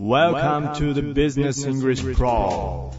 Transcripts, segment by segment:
Welcome to the Business English Pro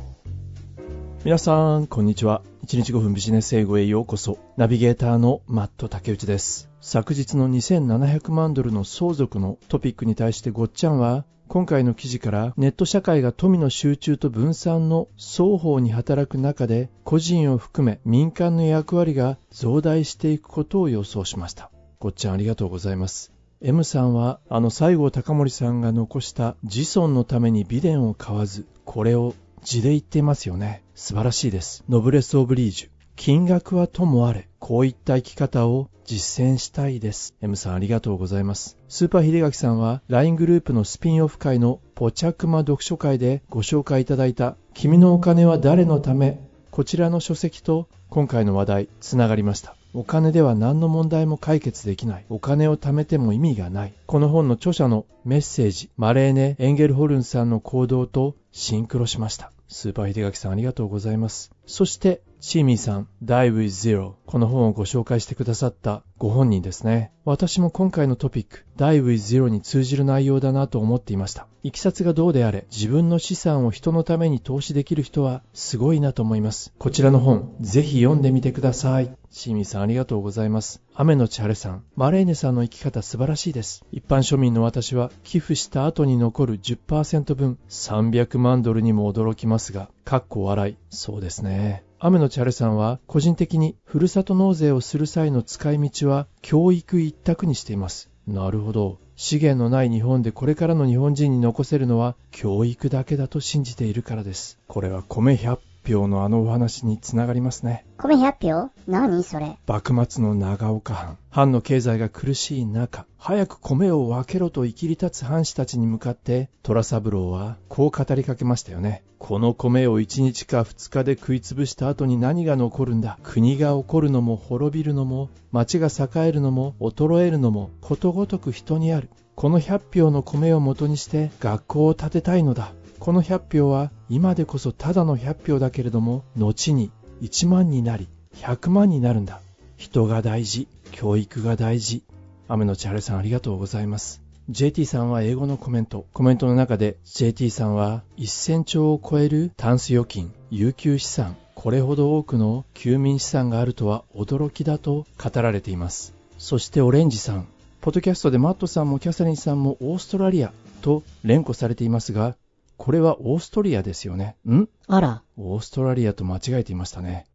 皆さん、こんにちは。1日5分ビジネス英語へようこそ。ナビゲーターのマット竹内です。昨日の2700万ドルの相続のトピックに対してごっちゃんは、今回の記事からネット社会が富の集中と分散の双方に働く中で個人を含め民間の役割が増大していくことを予想しました。ごっちゃんありがとうございます。M さんはあの西郷隆盛さんが残した子孫のために美伝を買わず、これを字で言っていますよね。素晴らしいです。ノブレス・オブ・リージュ。金額はともあれ、こういった生き方を実践したいです。M さんありがとうございます。スーパー秀垣さんは LINE グループのスピンオフ会のポチャクマ読書会でご紹介いただいた君のお金は誰のため？こちらの書籍と今回の話題つながりました。お金では何の問題も解決できない。お金を貯めても意味がない。この本の著者のメッセージ、マレーネ・エンゲルホルンさんの行動とシンクロしました。スーパー秀垣さんありがとうございます。そして、チーミーさん、Die with Zero。この本をご紹介してくださったご本人ですね。私も今回のトピック、Die with Zero に通じる内容だなと思っていました。いきさつがどうであれ、自分の資産を人のために投資できる人はすごいなと思います。こちらの本、ぜひ読んでみてください。チーミーさんありがとうございます。雨の千晴さん、マレーネさんの生き方素晴らしいです。一般庶民の私は寄付した後に残る10%分300万ドルにも驚きますが、かっこ笑い。そうですね。雨のチャルさんは個人的にふるさと納税をする際の使い道は教育一択にしています。なるほど。資源のない日本でこれからの日本人に残せるのは教育だけだと信じているからです。これは米100票のあのお話につながりますね。米100票何？それ幕末の長岡藩。藩の経済が苦しい中、早く米を分けろと生きり立つ藩士たちに向かって、虎三郎はこう語りかけましたよね。この米を1日か2日で食いつぶした後に何が残るんだ？国が起こるのも滅びるのも、町が栄えるのも衰えるのも、ことごとく人にある。この100票の米を元にして学校を建てたいのだ。この100票は今でこそただの100票だけれども、後に1万になり100万になるんだ。人が大事、教育が大事。雨の千晴さんありがとうございます。JT さんは英語のコメント。コメントの中で JT さんは1000兆を超えるタンス預金、有給資産、これほど多くの休眠資産があるとは驚きだと語られています。そしてオレンジさん。ポッドキャストでマットさんもキャサリンさんもオーストラリアと連呼されていますが、これはオーストリアですよね。ん？あら、オーストラリアと間違えていましたね。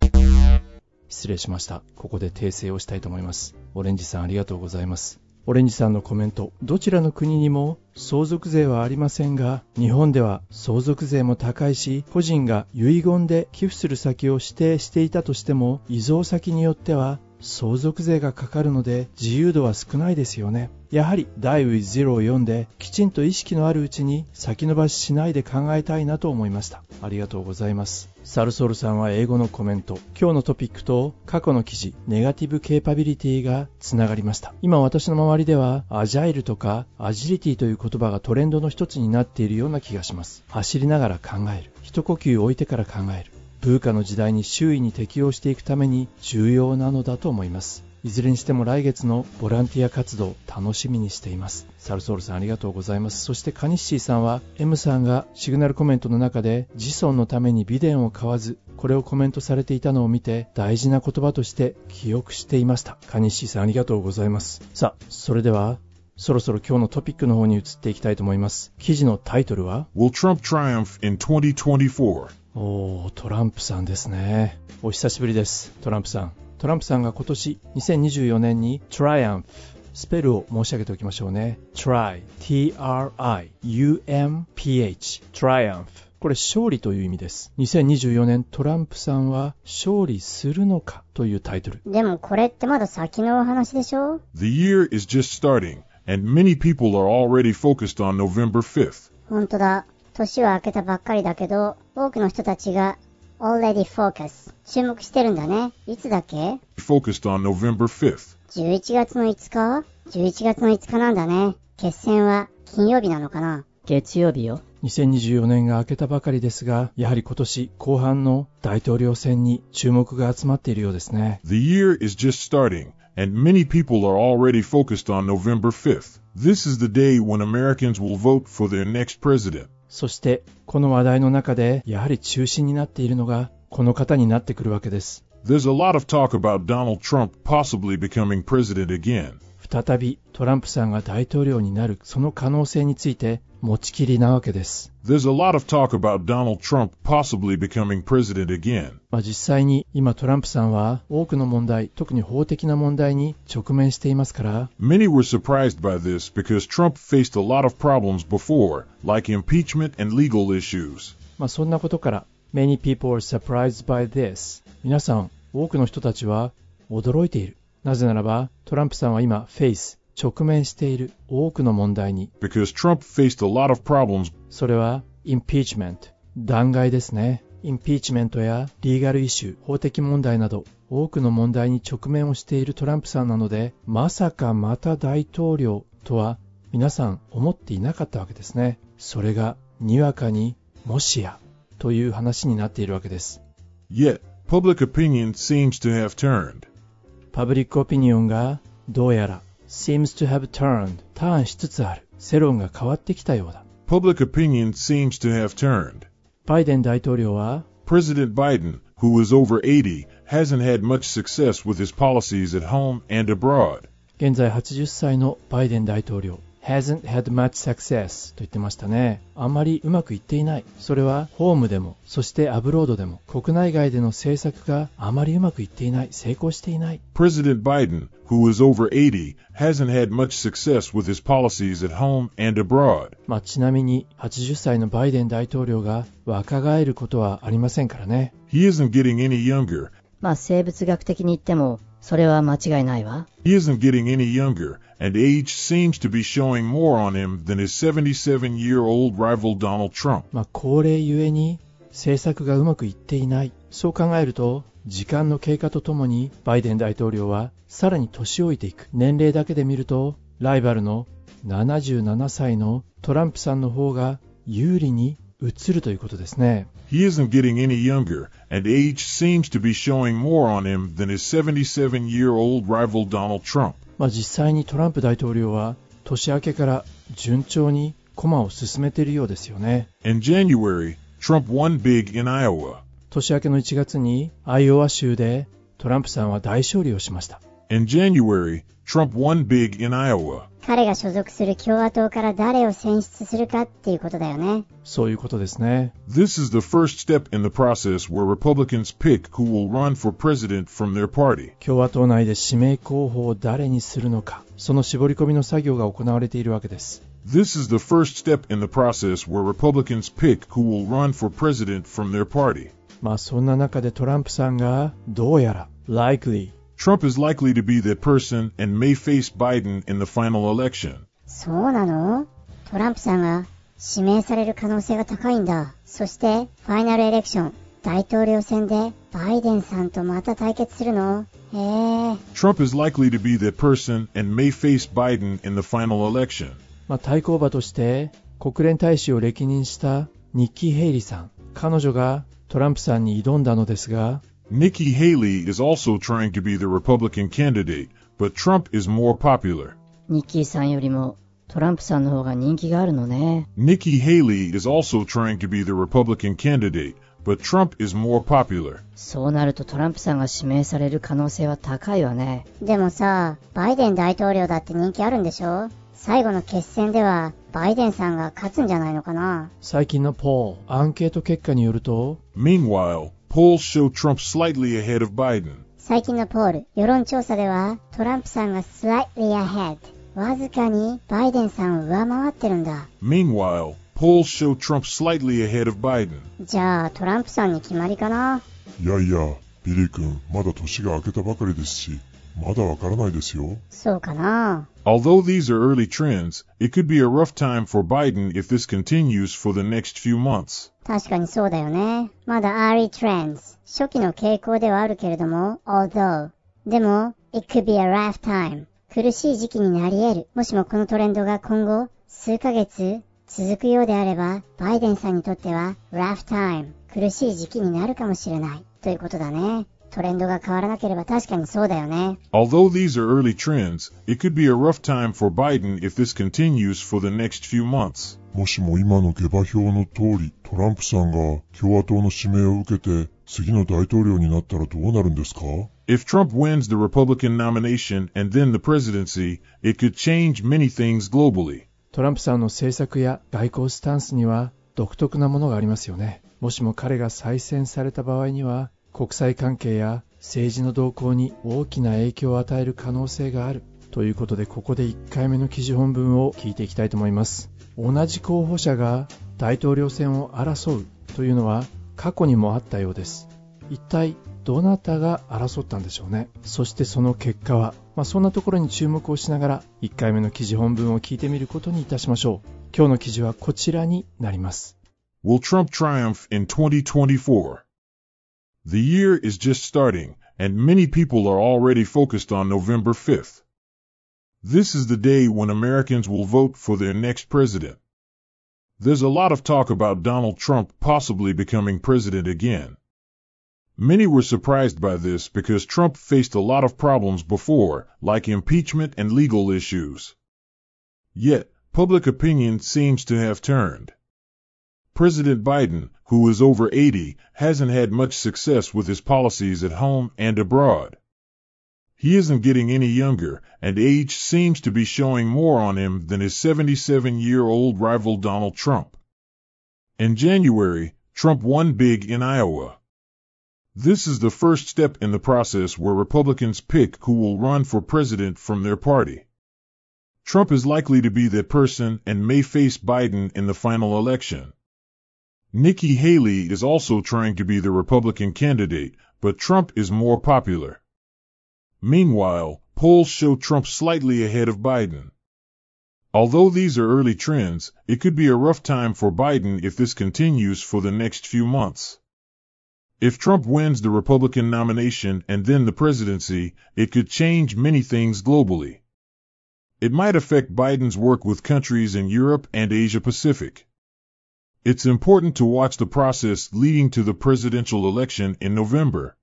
失礼しました。ここで訂正をしたいと思います。オレンジさんありがとうございます。オレンジさんのコメント。どちらの国にも相続税はありませんが、日本では相続税も高いし、個人が遺言で寄付する先を指定していたとしても、遺贈先によっては相続税がかかるので自由度は少ないですよね。やはり Die with Zero を読んできちんと意識のあるうちに先延ばししないで考えたいなと思いました。ありがとうございます。サルソルさんは英語のコメント。今日のトピックと過去の記事、ネガティブケーパビリティがつながりました。今私の周りではアジャイルとかアジリティという言葉がトレンドの一つになっているような気がします。走りながら考える。一呼吸置いてから考える。ブーカの時代に周囲に適応していくために重要なのだと思います。いずれにしても来月のボランティア活動楽しみにしています。サルソールさんありがとうございます。そしてカニッシーさんは M さんがシグナルコメントの中で子孫のために美伝を買わずこれをコメントされていたのを見て大事な言葉として記憶していました。カニッシーさんありがとうございます。さあ、それではそろそろ今日のトピックの方に移っていきたいと思います。記事のタイトルは？Will Trump triumph in 2024? おー、トランプさんですね。お久しぶりです、トランプさん。トランプさんが今年2024年に Triumph スペルを申し上げておきましょうね。Try, T-R-I-U-M-P-H, Triumph これ勝利という意味です。2024年トランプさんは勝利するのかというタイトル。でもこれってまだ先のお話でしょ？The year is just starting, and many people are already focused on November 5th. ほんとだ。年は明けたばっかりだけど、多くの人たちが already focus 注目してるんだね。いつだっけ Focused on November 5th. ?11 月の5日 ?11 月の5日なんだね。決戦は金曜日なのかな月曜日よ。2024年が明けたばかりですが、やはり今年後半の大統領選に注目が集まっているようですね。The year is just starting, and many people are already focused on November 5th. This is the day when Americans will vote for their next president. そして、この話題の中で、やはり中心になっているのが、この方になってくるわけです。There's a lot of talk about Donald Trump possibly becoming president again. 再びトランプさんが大統領になるその可能性について持ちきりなわけです。There's a lot of talk about Donald Trump possibly becoming president again. まあ、実際に今トランプさんは多くの問題、特に法的な問題に直面していますから、Many were surprised by this because Trump faced a lot of problems before, like impeachment and legal issues. まあ、そんなことから Many people are surprised by this 皆さん、多くの人たちは驚いている。なぜならばトランプさんは今 face 直面している多くの問題に Because Trump faced a lot of problems それは impeachment 弾劾ですね。インピーチメントやリーガルイシュー、法的問題など多くの問題に直面をしているトランプさんなので、まさかまた大統領とは皆さん思っていなかったわけですね。それがにわかにもしやという話になっているわけです。Yet, public opinion seems to have turned. パブリックオピニオンがどうやら seems to have turned ターンしつつある。世論が変わってきたようだ。 Public opinion seems to have turned. バイデン大統領は President Biden, who is over 80, hasn't had much success with his policies at home and abroad. 現在80歳のバイデン大統領 Hasn't had much success と言ってましたね。あまりうまくいっていない。それはホームでも、そしてアブロードでも、国内外での政策があまりうまくいっていない。成功していない。President Biden, who is over 80, hasn't had much success with his policies at home and abroad. まあ、ちなみに80歳のバイデン大統領が若返ることはありませんからね。He isn't getting any younger. まあ生物学的に言っても、それは間違いないわ。He isn't getting any younger, and age seems to be showing more on him than his 77 year old rival Donald Trump. まあ、高齢ゆえに政策がうまくいっていない。そう考えると、時間の経過とともにバイデン大統領はさらに年老いていく。年齢だけで見ると、ライバルの77歳のトランプさんの方が有利に映るということですね。 He isn't getting any younger, and age seems to be showing more on him than his 77 year old rival Donald Trump. まあ、実際にトランプ大統領は年明けから順調に駒を進めているようですよね。In January, Trump won big in Iowa. 年明けの1月にアイオワ州でトランプさんは大勝利をしました。In January, Trump won big in Iowa. 彼が所属する共和党から誰を選出するかっていうことだよね。そういうことですね。 This is the first step in the process where Republicans pick who will run for president from their party. 共和党内で指名候補を誰にするのか、その絞り込みの作業が行われているわけです。 This is the first step in the process where Republicans pick who will run for president from their party. まあそんな中でトランプさんがどうやら likely Trump is likely to be that person and may face Biden in the final election. そうなのトランプさんが指名される可能性が高いんだ。そして、ファイナルエレクション、大統領選でバイデンさんとまた対決するのへえ。Trump is likely to be that person and may face Biden in the final election. まあ対抗馬として国連大使を歴任したニッキー・ヘイリーさん。彼女がトランプさんに挑んだのですが、Nikki Haley is also trying to be the Republican candidate, but Trump is more popular. ニッキーさんよりもトランプさんの方が人気があるのね。 Nikki Haley is also trying to be the Republican candidate, but Trump is more popular. そうなるとトランプさんが指名される可能性は高いわね。でもさ、バイデン大統領だって人気あるんでしょ最後の決戦では、バイデンさんが勝つんじゃないのかな最近のポール、アンケート結果によると、 Meanwhile, polls show Trump slightly ahead of Biden. 最近の poll、世論調査では、トランプさんが slightly ahead。わずかにバイデンさんを上回ってるんだ。Meanwhile, polls show Trump slightly ahead of Biden. じゃあ、トランプさんに決まりかないやいや、ビリー君、まだ年が明けたばかりですし、まだわからないですよ。そうかな Although these are early trends, it could be a rough time for Biden if this continues for the next few months. 確かにそうだよね。まだ early trends。初期の傾向ではあるけれども、although。でも、it could be a rough time。苦しい時期になり得る。もしもこのトレンドが今後、数ヶ月続くようであれば、バイデンさんにとっては rough time。苦しい時期になるかもしれない。ということだね。トレンドが変わらなければ確かにそうだよね。Although these are early trends, it could be a rough time for Biden if this continues for the next few months. もしも今の下馬評の通り、トランプさんが共和党の指名を受けて、次の大統領になったらどうなるんですか If Trump wins the Republican nomination and then the presidency, it could change many things globally. トランプさんの政策や外交スタンスには独特なものがありますよね。もしも彼が再選された場合には、国際関係や政治の動向に大きな影響を与える可能性がある。ということで、ここで1回目の記事本文を聞いていきたいと思います。同じ候補者が大統領選を争うというのは過去にもあったようです。一体どなたが争ったんでしょうね。そしてその結果は、まあ、そんなところに注目をしながら1回目の記事本文を聞いてみることにいたしましょう。今日の記事はこちらになります。Will Trump triumph in 2024? The year is just starting, and many people are already focused on November 5th. This is the day when Americans will vote for their next president. There's a lot of talk about Donald Trump possibly becoming president again. Many were surprised by this because Trump faced a lot of problems before, like impeachment and legal issues. Yet, public opinion seems to have turned. President Biden, who is over 80, hasn't had much success with his policies at home and abroad. He isn't getting any younger, and age seems to be showing more on him than his 77 year old rival Donald Trump. In January, Trump won big in Iowa. This is the first step in the process where Republicans pick who will run for president from their party. Trump is likely to be that person and may face Biden in the final election. Nikki Haley is also trying to be the Republican candidate, but Trump is more popular. Meanwhile, polls show Trump slightly ahead of Biden. Although these are early trends, it could be a rough time for Biden if this continues for the next few months. If Trump wins the Republican nomination and then the presidency, it could change many things globally. It might affect Biden's work with countries in Europe and Asia Pacific. It's important to watch the process leading to the presidential election in November.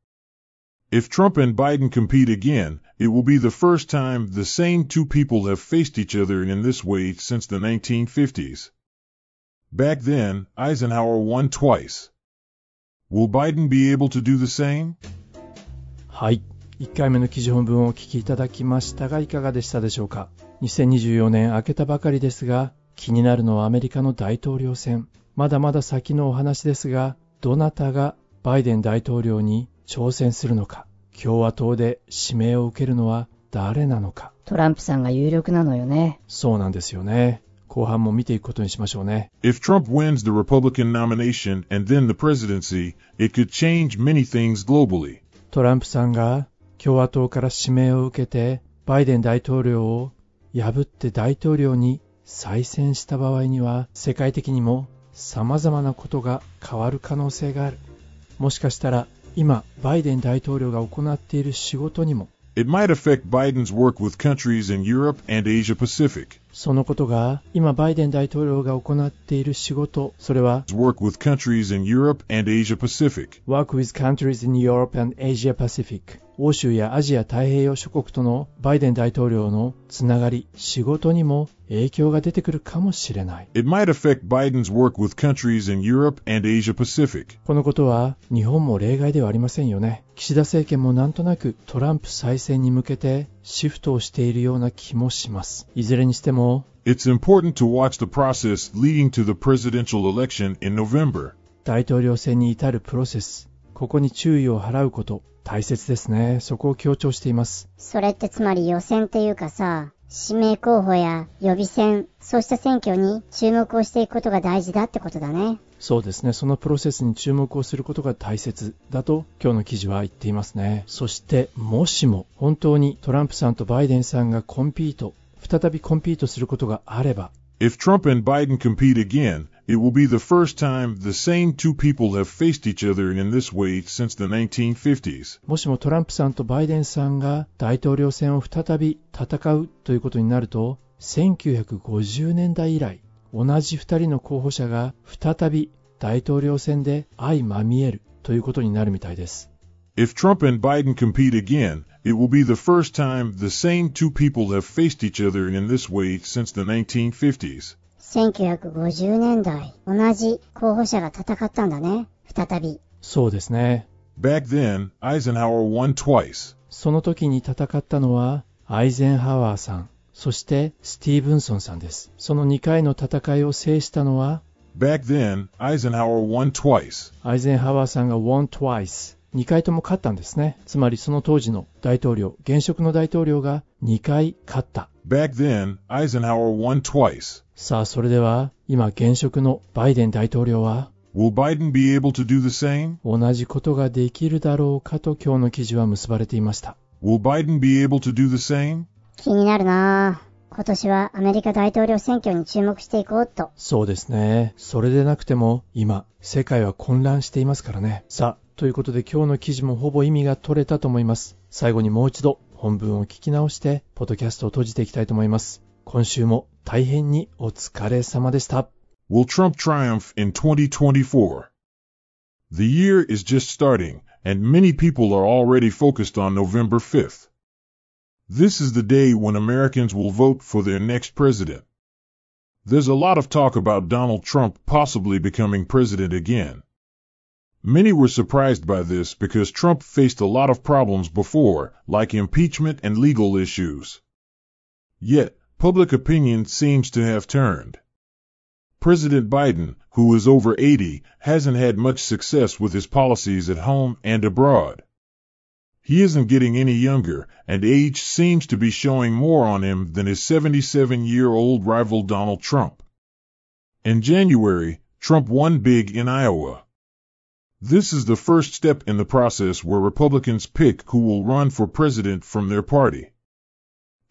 If Trump and Biden compete again, it will be the first time the same two people have faced each other in this way since the 1950s. Back then, Eisenhower won twice. Will Biden be able to do the same? はい。1回目の記事本文をお聞きいただきましたがいかがでしたでしょうか2024年明けたばかりですが気になるのはアメリカの大統領選 まだまだ先のお話ですがどなたがバイデン大統領に挑戦するのか共和党で指名を受けるのは誰なのかトランプさんが有力なのよね。そうなんですよね後半も見ていくことにしましょうね If Trump wins the Republican nomination and then the presidency, it could change many things globally. トランプさんが共和党から指名を受けてバイデン大統領を破って大統領に再選した場合には世界的にも様々なことが変わる可能性があるもしかしたら今バイデン大統領が行っている仕事にも It might affect Biden's work with countries in Europe and Asia Pacific. そのことが今バイデン大統領が行っている仕事それは work with countries in Europe and Asia Pacific. Work with countries in Europe and Asia Pacific 欧州やアジア太平洋諸国とのバイデン大統領のつながり、仕事にも影響が出てくるかもしれない。このことは日本も例外ではありませんよね。岸田政権もなんとなくトランプ再選に向けてシフトをしているような気もします。いずれにしても、大統領選に至るプロセス、ここに注意を払うこと、大切ですね。そこを強調しています。それってつまり予選っていうかさ、指名候補や予備選、そうした選挙に注目をしていくことが大事だってことだね。そうですね。そのプロセスに注目をすることが大切だと今日の記事は言っていますね。そしてもしも本当にトランプさんとバイデンさんがコンピート再びコンピートすることがあれば If Trump and Biden compete again, it will be the first time the same two people have faced each other in this way since the 1950s. もしもトランプさんとバイデンさんが大統領選を再び戦うということになると1950年代以来同じ2人の候補者が再び大統領選で相まみえるということになるみたいです If Trump and Biden compete again, it will be the first time the same two people have faced each other in this way since the 1950s. 1950年代、同じ候補者が戦ったんだね。再び。そうですね。 Back then, Eisenhower won twice. その時に戦ったのは、アイゼンハワーさん、そしてスティーブンソンさんです。その2回の戦いを制したのは、 Back then, Eisenhower won twice. アイゼンハワーさんが won twice。 2回とも勝ったんですね。つまりその当時の大統領、現職の大統領が2回勝った。Back then, Eisenhower won twice. さあ、それでは、今現職のバイデン大統領は、Will Biden be able to do the same? 同じことができるだろうかと今日の記事は結ばれていました。Will Biden be able to do the same? 気になるなぁ。今年はアメリカ大統領選挙に注目していこうっと。そうですね。それでなくても、今、世界は混乱していますからね。さあ、ということで今日の記事もほぼ意味が取れたと思います。最後にもう一度本文を聞き直して、ポッドキャストを閉じていきたいと思います。今週も大変にお疲れ様でした。Will Trump triumph in 2024? The year is just starting, and many people are already focused on November 5th. This is the day when Americans will vote for their next president. There's a lot of talk about Donald Trump possibly becoming president again. Many were surprised by this because Trump faced a lot of problems before, like impeachment and legal issues. Yet, public opinion seems to have turned. President Biden, who is over 80, hasn't had much success with his policies at home and abroad. He isn't getting any younger, and age seems to be showing more on him than his 77 year old rival Donald Trump. In January, Trump won big in Iowa. This is the first step in the process where Republicans pick who will run for president from their party.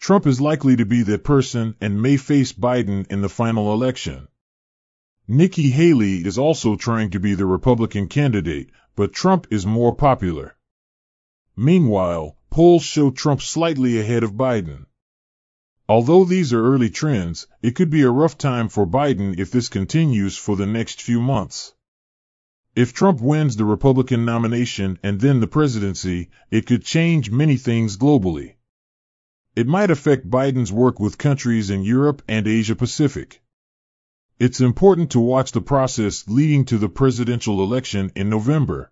Trump is likely to be that person and may face Biden in the final election. Nikki Haley is also trying to be the Republican candidate, but Trump is more popular. Meanwhile, polls show Trump slightly ahead of Biden. Although these are early trends, it could be a rough time for Biden if this continues for the next few months. If Trump wins the Republican nomination and then the presidency, it could change many things globally. It might affect Biden's work with countries in Europe and Asia Pacific. It's important to watch the process leading to the presidential election in November.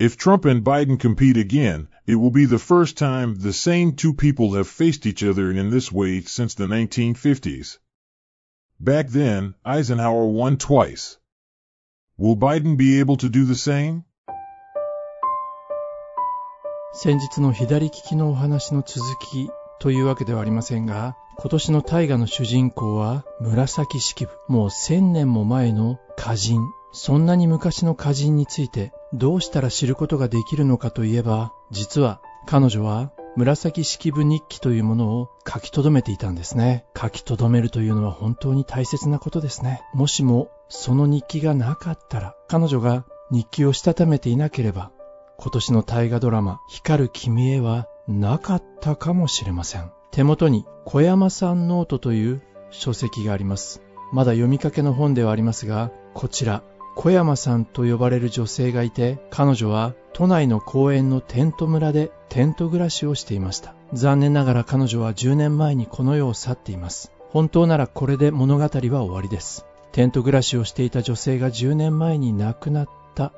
If Trump and Biden compete again, it will be the first time the same two people have faced each other in this way since the 1950s. Back then, Eisenhower won twice. Will Biden be able to do the same? 先日の左利きのお話の続きというわけではありませんが、今年の大河の主人公は紫式部。もう千年も前の歌人。そんなに昔の歌人についてどうしたら知ることができるのかといえば、実は彼女は紫式部日記というものを書き留めていたんですね。書き留めるというのは本当に大切なことですね。もしもその日記がなかったら、彼女が日記をしたためていなければ、今年の大河ドラマ、光る君へはなかったかもしれません。手元に小山さんノートという書籍があります。まだ読みかけの本ではありますが、こちら、小山さんと呼ばれる女性がいて、彼女は都内の公園のテント村でテント暮らしをしていました。残念ながら彼女は10年前にこの世を去っています。本当ならこれで物語は終わりです。テント暮らしをしていた女性が10年前に亡くなった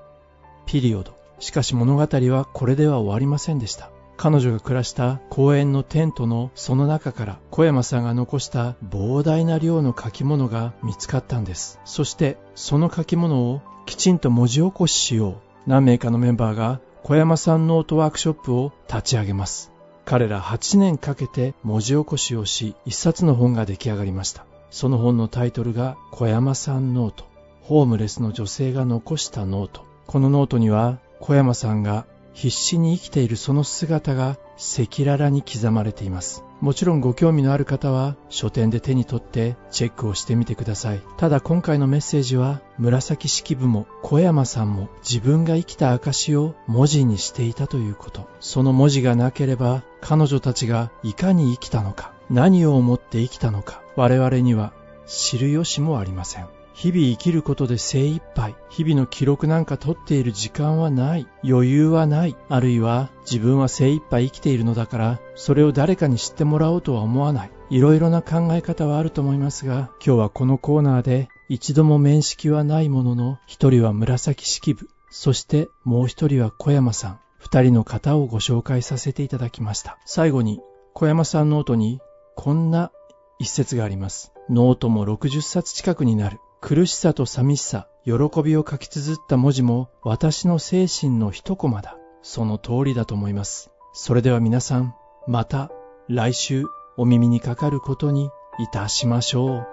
ピリオド。しかし物語はこれでは終わりませんでした。彼女が暮らした公園のテントのその中から小山さんが残した膨大な量の書き物が見つかったんです。そしてその書き物をきちんと文字起こししよう。何名かのメンバーが小山さんノートワークショップを立ち上げます。彼ら8年かけて文字起こしをし、一冊の本が出来上がりました。その本のタイトルが小山さんノート。ホームレスの女性が残したノート。このノートには小山さんが必死に生きているその姿が赤裸々に刻まれています。もちろんご興味のある方は書店で手に取ってチェックをしてみてください。ただ今回のメッセージは紫式部も小山さんも自分が生きた証を文字にしていたということ。その文字がなければ彼女たちがいかに生きたのか、何を思って生きたのか、我々には知る由もありません。日々生きることで精一杯。日々の記録なんか取っている時間はない。余裕はない。あるいは自分は精一杯生きているのだから、それを誰かに知ってもらおうとは思わない。いろいろな考え方はあると思いますが、今日はこのコーナーで一度も面識はないものの、一人は紫式部、そしてもう一人は小山さん。二人の方をご紹介させていただきました。最後に、小山さんノートにこんな一節があります。ノートも60冊近くになる。苦しさと寂しさ、喜びを書き綴った文字も私の精神の一コマだ。その通りだと思います。それでは皆さん、また来週お耳にかかることにいたしましょう。